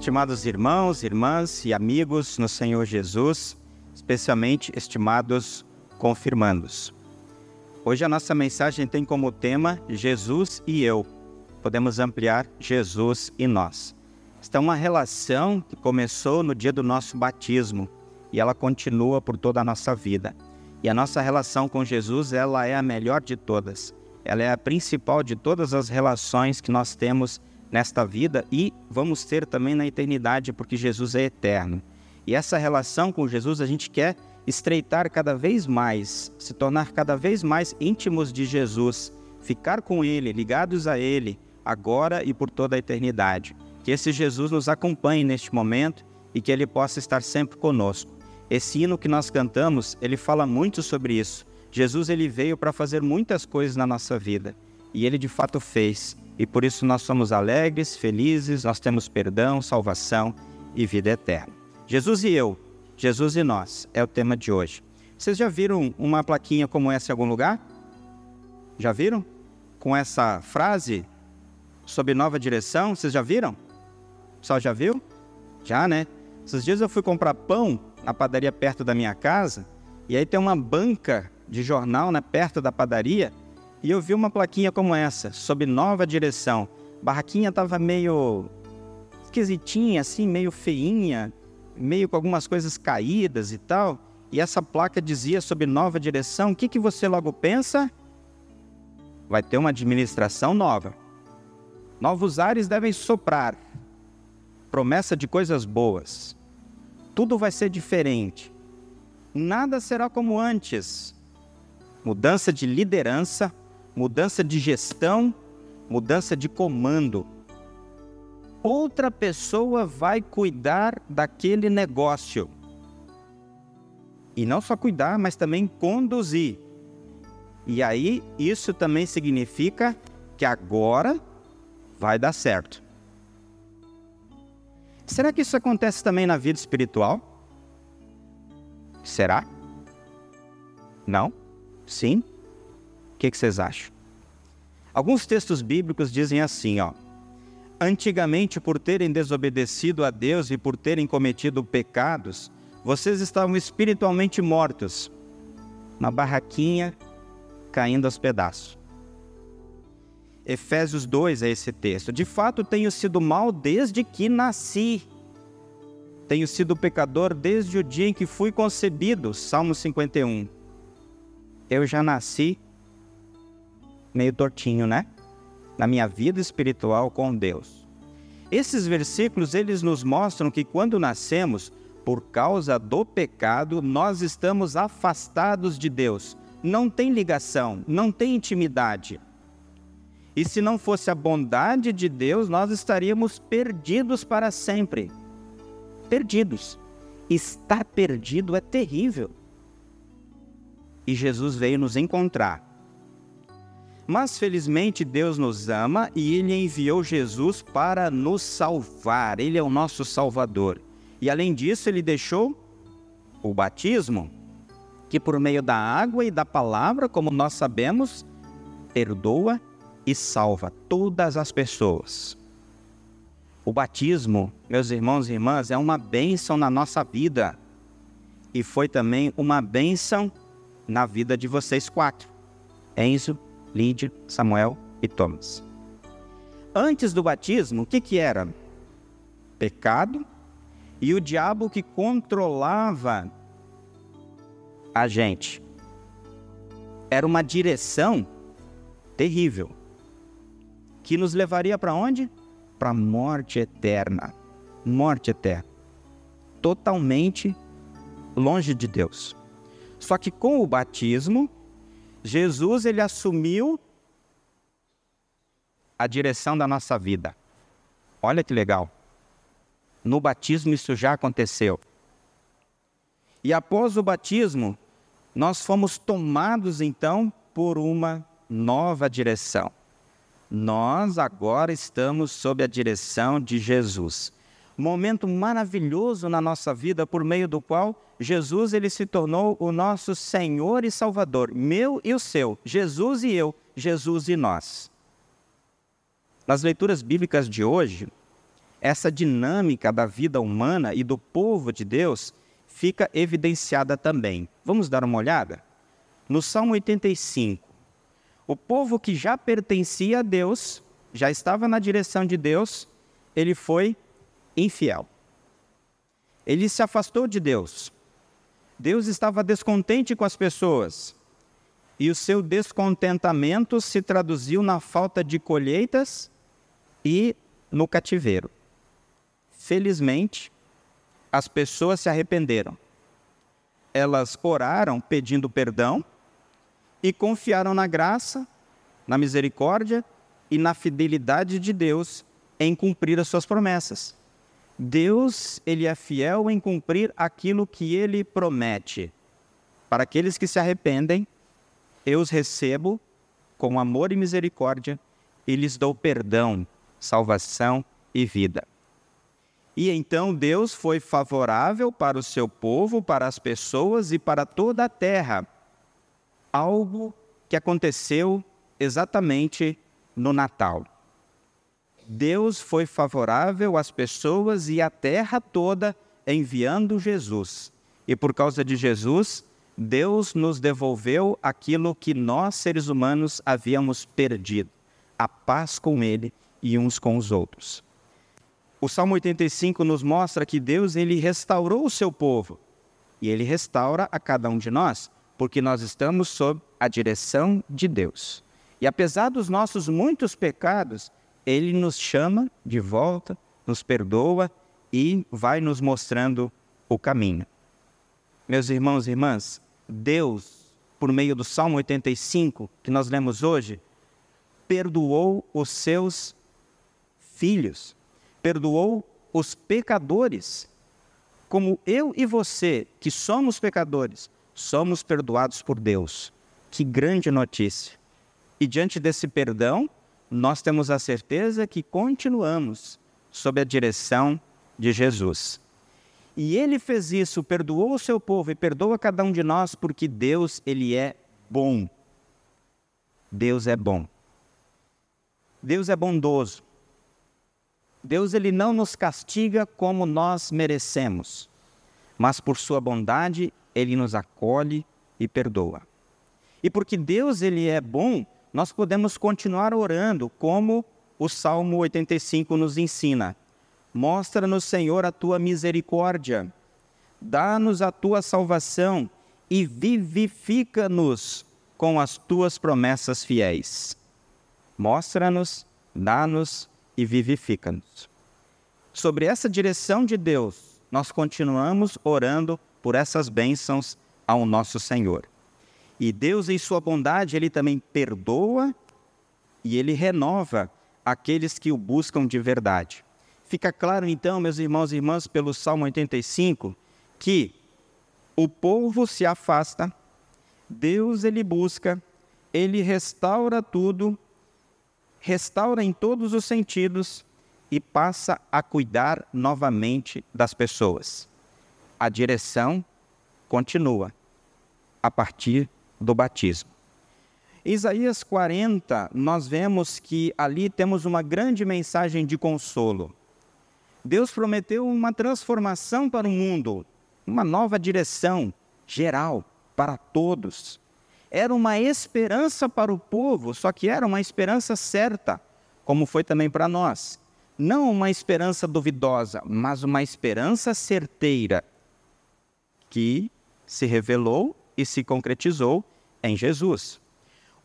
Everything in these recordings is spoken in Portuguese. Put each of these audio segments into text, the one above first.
Estimados irmãos, irmãs e amigos no Senhor Jesus, especialmente estimados confirmandos. Hoje a nossa mensagem tem como tema Jesus e eu. Podemos ampliar Jesus e nós. Esta é uma relação que começou no dia do nosso batismo e ela continua por toda a nossa vida. E a nossa relação com Jesus, ela é a melhor de todas. Ela é a principal de todas as relações que nós temos nesta vida e vamos ter também na eternidade, porque Jesus é eterno. E essa relação com Jesus a gente quer estreitar cada vez mais, se tornar cada vez mais íntimos de Jesus, ficar com Ele, ligados a Ele, agora e por toda a eternidade. Que esse Jesus nos acompanhe neste momento e que Ele possa estar sempre conosco. Esse hino que nós cantamos, ele fala muito sobre isso. Jesus ele veio para fazer muitas coisas na nossa vida e ele de fato fez. E por isso nós somos alegres, felizes, nós temos perdão, salvação e vida eterna. Jesus e eu, Jesus e nós é o tema de hoje. Vocês já viram uma plaquinha como essa em algum lugar? Já viram? Com essa frase sob nova direção, vocês já viram? O pessoal já viu? Já, né? Esses dias eu fui comprar pão na padaria perto da minha casa e aí tem uma banca de jornal né, perto da padaria e eu vi uma plaquinha como essa, sob nova direção. Barraquinha estava meio esquisitinha, assim, meio feinha, meio com algumas coisas caídas e tal. E essa placa dizia sob nova direção. O que, que você logo pensa? Vai ter uma administração nova. Novos ares devem soprar. Promessa de coisas boas. Tudo vai ser diferente. Nada será como antes. Mudança de liderança, mudança de gestão, mudança de comando. Outra pessoa vai cuidar daquele negócio. E não só cuidar, mas também conduzir. E aí, isso também significa que agora vai dar certo. Será que isso acontece também na vida espiritual? Será? Não? Sim? Que, que vocês acham? Alguns textos bíblicos dizem assim, ó. Antigamente, por terem desobedecido a Deus e por terem cometido pecados, vocês estavam espiritualmente mortos, na barraquinha caindo aos pedaços. Efésios 2 é esse texto. De fato, tenho sido mal desde que nasci. Tenho sido pecador desde o dia em que fui concebido. Salmo 51. Eu já nasci meio tortinho, né? Na minha vida espiritual com Deus. Esses versículos eles nos mostram que quando nascemos, por causa do pecado, nós estamos afastados de Deus. Não tem ligação, não tem intimidade. E se não fosse a bondade de Deus, nós estaríamos perdidos para sempre. Perdidos. Estar perdido é terrível. E Jesus veio nos encontrar mas felizmente Deus nos ama e Ele enviou Jesus para nos salvar. Ele é o nosso Salvador. E além disso, Ele deixou o batismo, que por meio da água e da palavra, como nós sabemos, perdoa e salva todas as pessoas. O batismo, meus irmãos e irmãs, é uma bênção na nossa vida. E foi também uma bênção na vida de vocês quatro. Enzo, Lídia, Samuel e Thomas. Antes do batismo, o que, que era? Pecado e o diabo que controlava a gente. Era uma direção terrível que nos levaria para onde? Para a morte eterna. Morte eterna. Totalmente longe de Deus. Só que com o batismo, Jesus ele assumiu a direção da nossa vida. Olha que legal. No batismo isso já aconteceu. E após o batismo, nós fomos tomados então por uma nova direção. Nós agora estamos sob a direção de Jesus momento maravilhoso na nossa vida por meio do qual Jesus ele se tornou o nosso Senhor e Salvador, meu e o seu, Jesus e eu, Jesus e nós. Nas leituras bíblicas de hoje, essa dinâmica da vida humana e do povo de Deus fica evidenciada também. Vamos dar uma olhada? No Salmo 85, o povo que já pertencia a Deus, já estava na direção de Deus, ele foi infiel. Ele se afastou de Deus. Deus estava descontente com as pessoas. E o seu descontentamento se traduziu na falta de colheitas e no cativeiro. Felizmente, as pessoas se arrependeram. Elas oraram pedindo perdão e confiaram na graça, na misericórdia e na fidelidade de Deus em cumprir as suas promessas. Deus, ele é fiel em cumprir aquilo que ele promete. Para aqueles que se arrependem, eu os recebo com amor e misericórdia e lhes dou perdão, salvação e vida. E então Deus foi favorável para o seu povo, para as pessoas e para toda a terra. Algo que aconteceu exatamente no Natal. Deus foi favorável às pessoas e à terra toda enviando Jesus. E por causa de Jesus, Deus nos devolveu aquilo que nós, seres humanos, havíamos perdido: a paz com Ele e uns com os outros. O Salmo 85 nos mostra que Deus ele restaurou o seu povo e ele restaura a cada um de nós, porque nós estamos sob a direção de Deus. E apesar dos nossos muitos pecados, ele nos chama de volta, nos perdoa e vai nos mostrando o caminho. Meus irmãos e irmãs, Deus, por meio do Salmo 85 que nós lemos hoje, perdoou os seus filhos perdoou os pecadores, como eu e você, que somos pecadores, somos perdoados por Deus. Que grande notícia! E diante desse perdão, nós temos a certeza que continuamos sob a direção de Jesus. E ele fez isso, perdoou o seu povo e perdoa cada um de nós porque Deus, ele é bom. Deus é bom. Deus é bondoso. Deus ele não nos castiga como nós merecemos, mas por sua bondade ele nos acolhe e perdoa. E porque Deus ele é bom, nós podemos continuar orando como o Salmo 85 nos ensina. Mostra-nos, Senhor, a tua misericórdia. Dá-nos a tua salvação e vivifica-nos com as tuas promessas fiéis. Mostra-nos, dá-nos e vivifica-nos. Sobre essa direção de Deus, nós continuamos orando por essas bênçãos ao nosso Senhor. E Deus, em sua bondade, ele também perdoa e ele renova aqueles que o buscam de verdade. Fica claro então, meus irmãos e irmãs, pelo Salmo 85, que o povo se afasta, Deus ele busca, ele restaura tudo restaura em todos os sentidos e passa a cuidar novamente das pessoas. A direção continua a partir do batismo. Isaías 40, nós vemos que ali temos uma grande mensagem de consolo. Deus prometeu uma transformação para o mundo, uma nova direção geral para todos era uma esperança para o povo, só que era uma esperança certa, como foi também para nós. Não uma esperança duvidosa, mas uma esperança certeira, que se revelou e se concretizou em Jesus.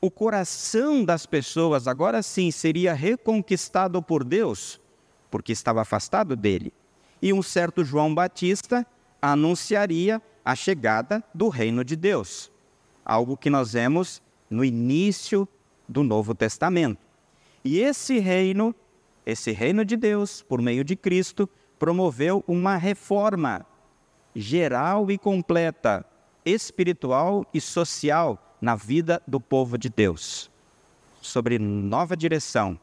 O coração das pessoas agora sim seria reconquistado por Deus, porque estava afastado dele. E um certo João Batista anunciaria a chegada do reino de Deus algo que nós vemos no início do Novo Testamento. E esse reino, esse reino de Deus, por meio de Cristo, promoveu uma reforma geral e completa, espiritual e social na vida do povo de Deus, sobre nova direção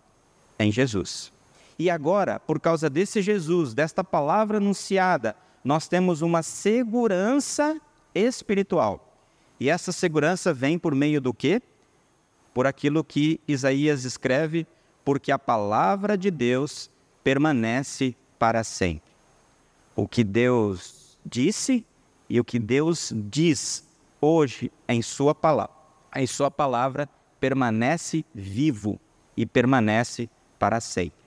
em Jesus. E agora, por causa desse Jesus, desta palavra anunciada, nós temos uma segurança espiritual e essa segurança vem por meio do quê? Por aquilo que Isaías escreve, porque a palavra de Deus permanece para sempre. O que Deus disse e o que Deus diz hoje em sua palavra, em sua palavra permanece vivo e permanece para sempre.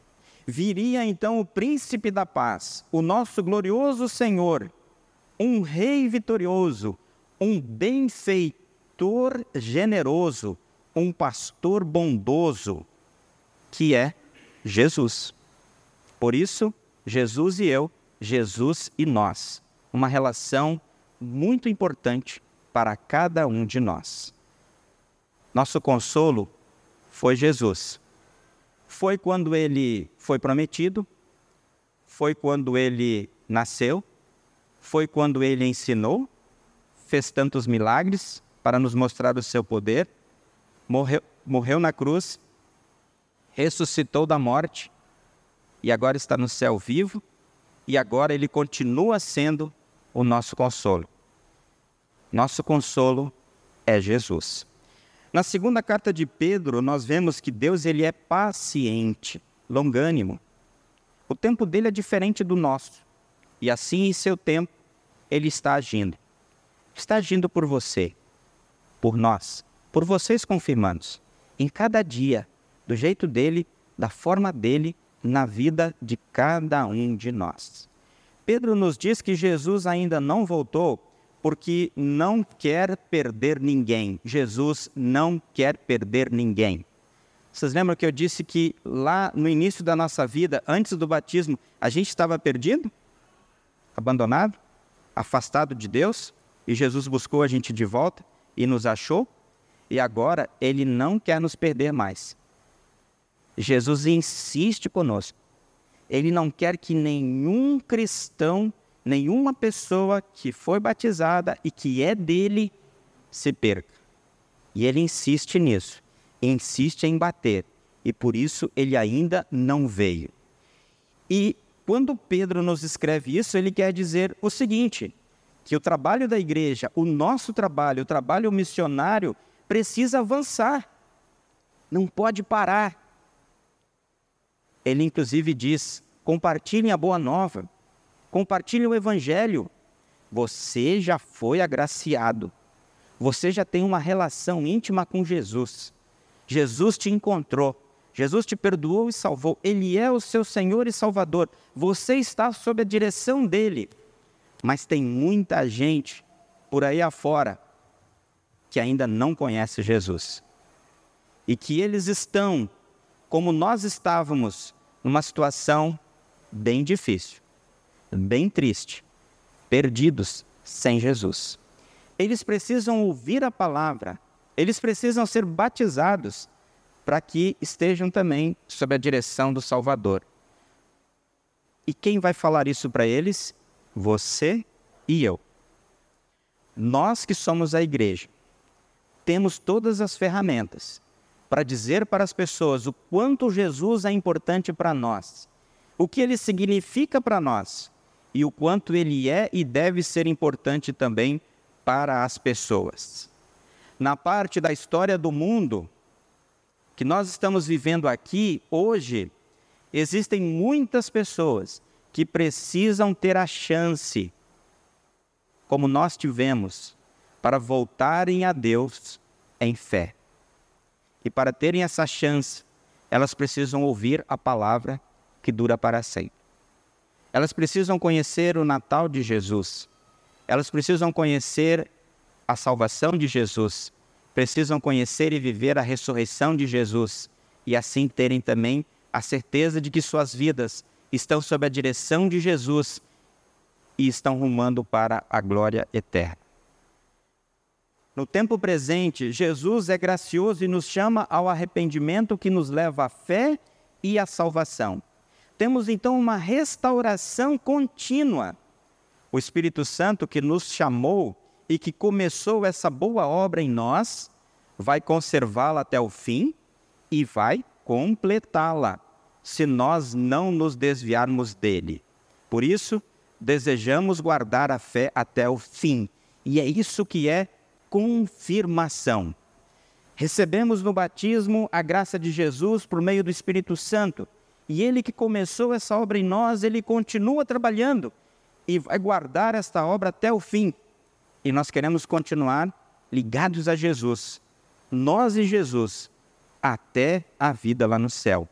Viria então o príncipe da paz, o nosso glorioso Senhor, um rei vitorioso, um benfeitor generoso, um pastor bondoso, que é Jesus. Por isso, Jesus e eu, Jesus e nós, uma relação muito importante para cada um de nós. Nosso consolo foi Jesus. Foi quando ele foi prometido, foi quando ele nasceu, foi quando ele ensinou, fez tantos milagres para nos mostrar o seu poder, morreu, morreu na cruz, ressuscitou da morte e agora está no céu vivo e agora ele continua sendo o nosso consolo. Nosso consolo é Jesus. Na segunda carta de Pedro, nós vemos que Deus ele é paciente, longânimo. O tempo dele é diferente do nosso. E assim, em seu tempo, ele está agindo. Está agindo por você, por nós, por vocês confirmandos, em cada dia, do jeito dele, da forma dele, na vida de cada um de nós. Pedro nos diz que Jesus ainda não voltou porque não quer perder ninguém. Jesus não quer perder ninguém. Vocês lembram que eu disse que lá no início da nossa vida, antes do batismo, a gente estava perdido? Abandonado? Afastado de Deus? E Jesus buscou a gente de volta e nos achou? E agora ele não quer nos perder mais. Jesus insiste conosco ele não quer que nenhum cristão, nenhuma pessoa que foi batizada e que é dele, se perca. E ele insiste nisso, insiste em bater, e por isso ele ainda não veio. E quando Pedro nos escreve isso, ele quer dizer o seguinte: que o trabalho da igreja, o nosso trabalho, o trabalho missionário, precisa avançar, não pode parar. Ele, inclusive, diz: compartilhem a boa nova, compartilhem o evangelho. Você já foi agraciado, você já tem uma relação íntima com Jesus. Jesus te encontrou, Jesus te perdoou e salvou, Ele é o seu Senhor e Salvador, você está sob a direção dele. Mas tem muita gente por aí afora que ainda não conhece Jesus. E que eles estão, como nós estávamos, numa situação bem difícil, bem triste, perdidos sem Jesus. Eles precisam ouvir a palavra, eles precisam ser batizados para que estejam também sob a direção do Salvador. E quem vai falar isso para eles? Você e eu. Nós que somos a igreja, temos todas as ferramentas para dizer para as pessoas o quanto Jesus é importante para nós, o que ele significa para nós e o quanto ele é e deve ser importante também para as pessoas. Na parte da história do mundo que nós estamos vivendo aqui hoje, existem muitas pessoas que precisam ter a chance, como nós tivemos, para voltarem a Deus em fé. E para terem essa chance, elas precisam ouvir a palavra que dura para sempre. Elas precisam conhecer o Natal de Jesus. Elas precisam conhecer a salvação de Jesus. Precisam conhecer e viver a ressurreição de Jesus. E assim terem também a certeza de que suas vidas estão sob a direção de Jesus e estão rumando para a glória eterna. No tempo presente, Jesus é gracioso e nos chama ao arrependimento que nos leva à fé e à salvação. Temos então uma restauração contínua. O Espírito Santo que nos chamou e que começou essa boa obra em nós, vai conservá-la até o fim e vai completá-la, se nós não nos desviarmos dele. Por isso, desejamos guardar a fé até o fim. E é isso que é confirmação. Recebemos no batismo a graça de Jesus por meio do Espírito Santo E Ele que começou essa obra em nós, Ele continua trabalhando e vai guardar esta obra até o fim. E nós queremos continuar ligados a Jesus, nós e Jesus, até a vida lá no céu.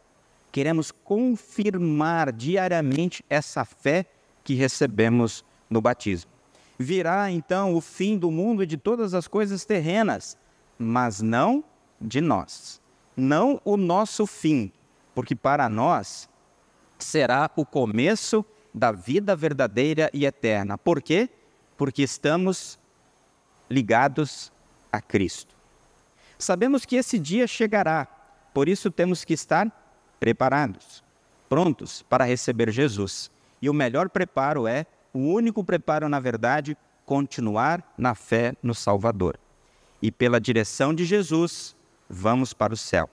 Queremos confirmar diariamente essa fé que recebemos no batismo. Virá então o fim do mundo e de todas as coisas terrenas, mas não de nós. Não o nosso fim, porque para nós será o começo da vida verdadeira e eterna. Por quê? Porque estamos ligados a Cristo. Sabemos que esse dia chegará, por isso temos que estar preparados, prontos para receber Jesus. E o melhor preparo é, o único preparo, na verdade, continuar na fé no Salvador. E pela direção de Jesus, vamos para o céu.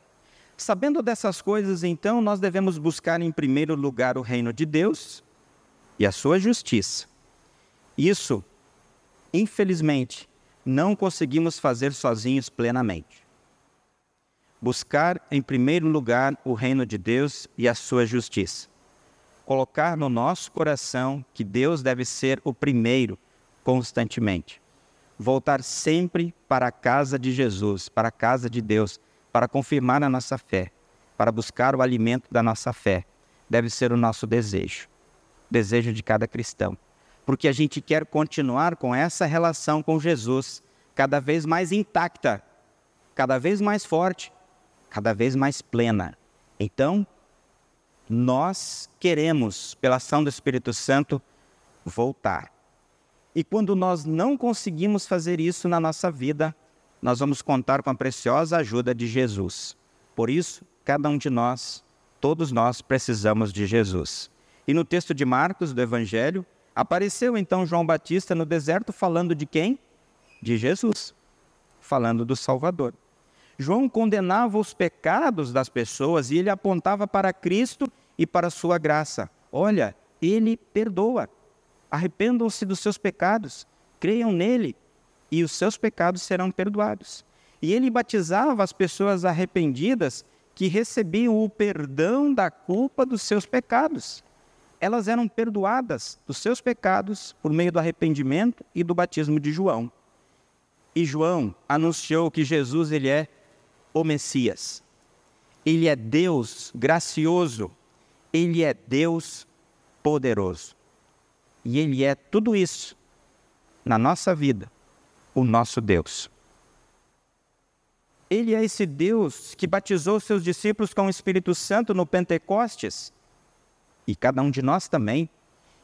Sabendo dessas coisas, então, nós devemos buscar em primeiro lugar o reino de Deus e a sua justiça. Isso, infelizmente, não conseguimos fazer sozinhos plenamente. Buscar em primeiro lugar o reino de Deus e a sua justiça. Colocar no nosso coração que Deus deve ser o primeiro constantemente. Voltar sempre para a casa de Jesus, para a casa de Deus para confirmar a nossa fé, para buscar o alimento da nossa fé, deve ser o nosso desejo, desejo de cada cristão, porque a gente quer continuar com essa relação com Jesus cada vez mais intacta, cada vez mais forte, cada vez mais plena. Então, nós queremos, pela ação do Espírito Santo, voltar. E quando nós não conseguimos fazer isso na nossa vida, nós vamos contar com a preciosa ajuda de Jesus. Por isso, cada um de nós, todos nós precisamos de Jesus. E no texto de Marcos, do Evangelho, apareceu então João Batista no deserto falando de quem? De Jesus, falando do Salvador. João condenava os pecados das pessoas e ele apontava para Cristo e para a sua graça. Olha, ele perdoa. Arrependam-se dos seus pecados, creiam nele e os seus pecados serão perdoados. E ele batizava as pessoas arrependidas que recebiam o perdão da culpa dos seus pecados. Elas eram perdoadas dos seus pecados por meio do arrependimento e do batismo de João. E João anunciou que Jesus ele é o Messias. Ele é Deus gracioso. Ele é Deus poderoso. E ele é tudo isso na nossa vida o nosso Deus. Ele é esse Deus que batizou seus discípulos com o Espírito Santo no Pentecostes, e cada um de nós também,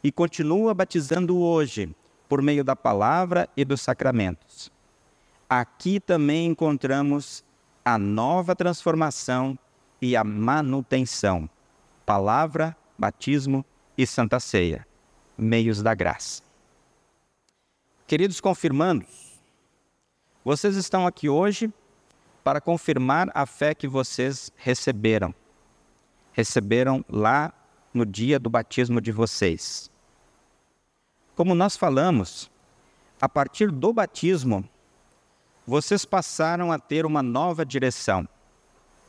e continua batizando hoje por meio da palavra e dos sacramentos. Aqui também encontramos a nova transformação e a manutenção. Palavra, batismo e santa ceia, meios da graça. Queridos confirmandos, vocês estão aqui hoje para confirmar a fé que vocês receberam. Receberam lá no dia do batismo de vocês. Como nós falamos, a partir do batismo, vocês passaram a ter uma nova direção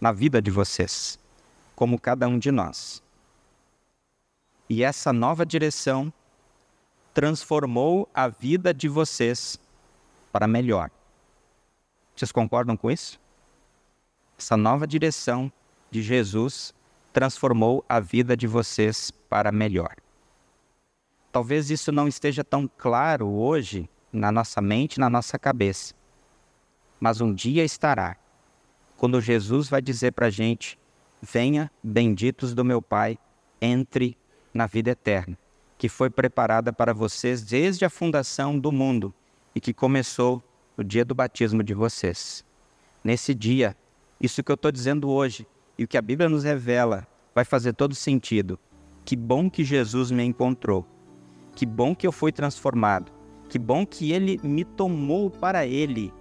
na vida de vocês, como cada um de nós. E essa nova direção transformou a vida de vocês para melhor. Vocês concordam com isso? Essa nova direção de Jesus transformou a vida de vocês para melhor. Talvez isso não esteja tão claro hoje na nossa mente, na nossa cabeça, mas um dia estará, quando Jesus vai dizer para a gente: Venha, benditos do meu Pai, entre na vida eterna, que foi preparada para vocês desde a fundação do mundo e que começou no dia do batismo de vocês. Nesse dia, isso que eu estou dizendo hoje e o que a Bíblia nos revela vai fazer todo sentido. Que bom que Jesus me encontrou. Que bom que eu fui transformado. Que bom que ele me tomou para ele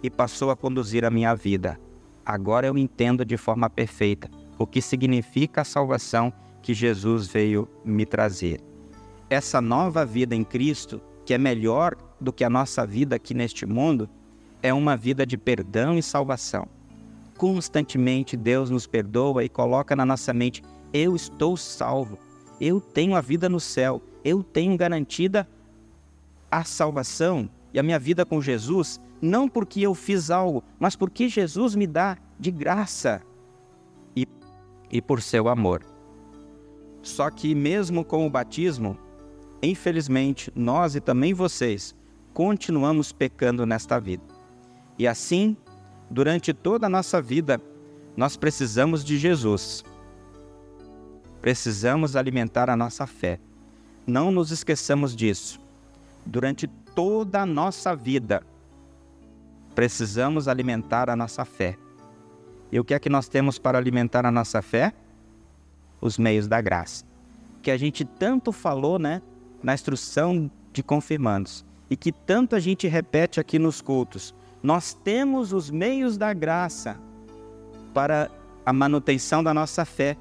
e passou a conduzir a minha vida. Agora eu entendo de forma perfeita o que significa a salvação que Jesus veio me trazer. Essa nova vida em Cristo, que é melhor do que a nossa vida aqui neste mundo é uma vida de perdão e salvação. Constantemente Deus nos perdoa e coloca na nossa mente eu estou salvo, eu tenho a vida no céu, eu tenho garantida a salvação e a minha vida com Jesus, não porque eu fiz algo, mas porque Jesus me dá de graça e por seu amor. Só que, mesmo com o batismo, infelizmente, nós e também vocês continuamos pecando nesta vida. E assim, durante toda a nossa vida, nós precisamos de Jesus. Precisamos alimentar a nossa fé. Não nos esqueçamos disso. Durante toda a nossa vida, precisamos alimentar a nossa fé. E o que é que nós temos para alimentar a nossa fé? Os meios da graça. Que a gente tanto falou, né, na instrução de confirmandos e que tanto a gente repete aqui nos cultos. Nós temos os meios da graça para a manutenção da nossa fé,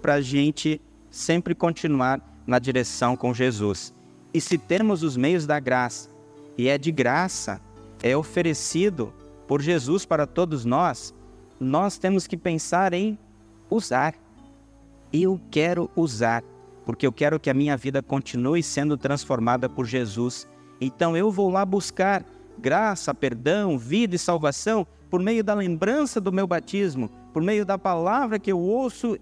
para a gente sempre continuar na direção com Jesus. E se temos os meios da graça, e é de graça, é oferecido por Jesus para todos nós, nós temos que pensar em usar. Eu quero usar, porque eu quero que a minha vida continue sendo transformada por Jesus. Então eu vou lá buscar graça, perdão, vida e salvação por meio da lembrança do meu batismo, por meio da palavra que eu ouço,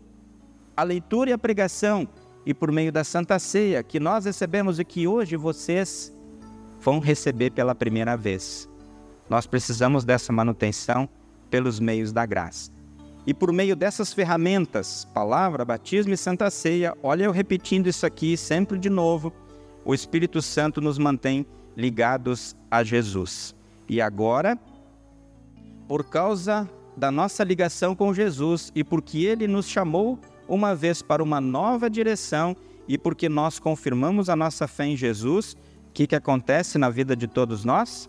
a leitura e a pregação, e por meio da Santa Ceia que nós recebemos e que hoje vocês vão receber pela primeira vez. Nós precisamos dessa manutenção pelos meios da graça. E por meio dessas ferramentas, palavra, batismo e Santa Ceia, olha eu repetindo isso aqui sempre de novo, o Espírito Santo nos mantém ligados a Jesus. E agora, por causa da nossa ligação com Jesus e porque ele nos chamou uma vez para uma nova direção e porque nós confirmamos a nossa fé em Jesus, o que, que acontece na vida de todos nós?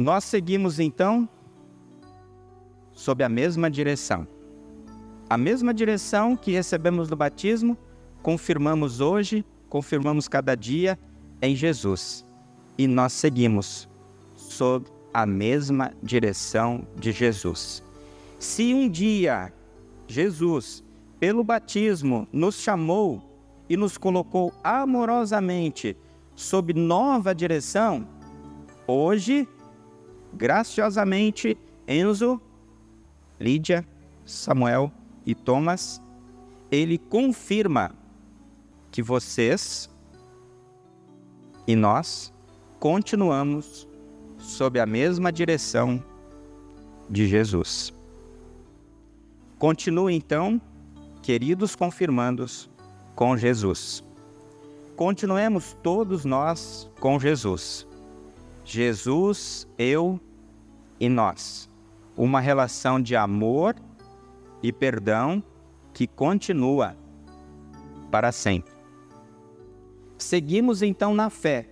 Nós seguimos então sob a mesma direção. A mesma direção que recebemos no batismo, confirmamos hoje, confirmamos cada dia em Jesus. E nós seguimos sob a mesma direção de Jesus. Se um dia Jesus, pelo batismo, nos chamou e nos colocou amorosamente sob nova direção, hoje, graciosamente, Enzo, Lídia, Samuel e Thomas, ele confirma que vocês e nós continuamos sob a mesma direção de Jesus. Continue então, queridos confirmandos, com Jesus. Continuemos todos nós com Jesus. Jesus, eu e nós. Uma relação de amor e perdão que continua para sempre. Seguimos então na fé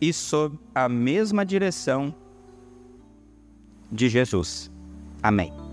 e sob a mesma direção de Jesus. Amém.